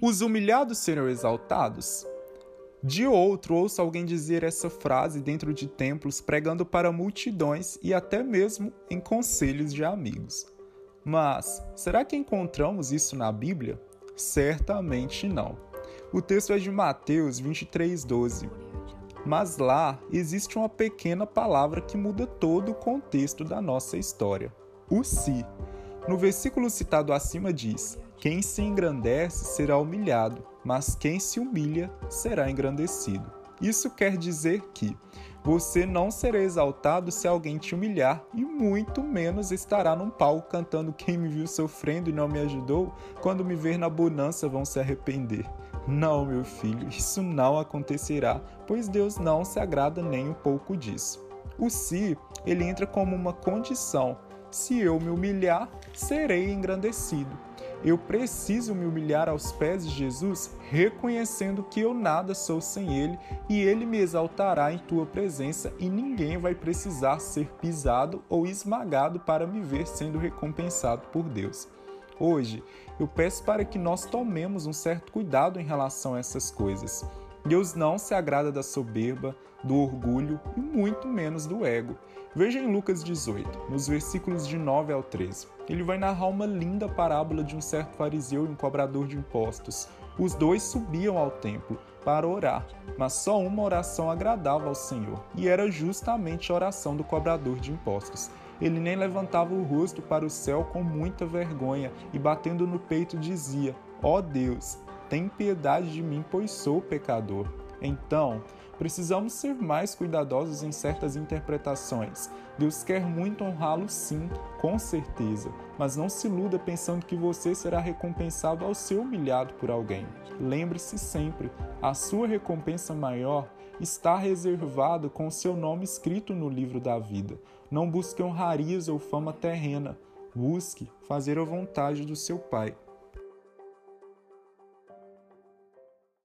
Os humilhados serão exaltados? De outro, ouço alguém dizer essa frase dentro de templos, pregando para multidões e até mesmo em conselhos de amigos. Mas será que encontramos isso na Bíblia? Certamente não. O texto é de Mateus 23:12. Mas lá existe uma pequena palavra que muda todo o contexto da nossa história: o se. No versículo citado acima diz: Quem se engrandece será humilhado, mas quem se humilha será engrandecido. Isso quer dizer que você não será exaltado se alguém te humilhar, e muito menos estará num palco cantando Quem me viu sofrendo e não me ajudou, quando me ver na bonança vão se arrepender. Não, meu filho, isso não acontecerá, pois Deus não se agrada nem um pouco disso. O se, ele entra como uma condição. Se eu me humilhar, serei engrandecido. Eu preciso me humilhar aos pés de Jesus, reconhecendo que eu nada sou sem Ele e Ele me exaltará em tua presença e ninguém vai precisar ser pisado ou esmagado para me ver sendo recompensado por Deus. Hoje, eu peço para que nós tomemos um certo cuidado em relação a essas coisas. Deus não se agrada da soberba, do orgulho e muito menos do ego. Veja em Lucas 18, nos versículos de 9 ao 13. Ele vai narrar uma linda parábola de um certo fariseu e um cobrador de impostos. Os dois subiam ao templo para orar, mas só uma oração agradava ao Senhor, e era justamente a oração do cobrador de impostos. Ele nem levantava o rosto para o céu com muita vergonha e, batendo no peito, dizia: Ó oh Deus, tem piedade de mim, pois sou pecador. Então, precisamos ser mais cuidadosos em certas interpretações. Deus quer muito honrá-lo, sim, com certeza, mas não se iluda pensando que você será recompensado ao ser humilhado por alguém. Lembre-se sempre: a sua recompensa maior está reservado com o seu nome escrito no livro da vida. Não busque honrarias ou fama terrena. Busque fazer a vontade do seu Pai.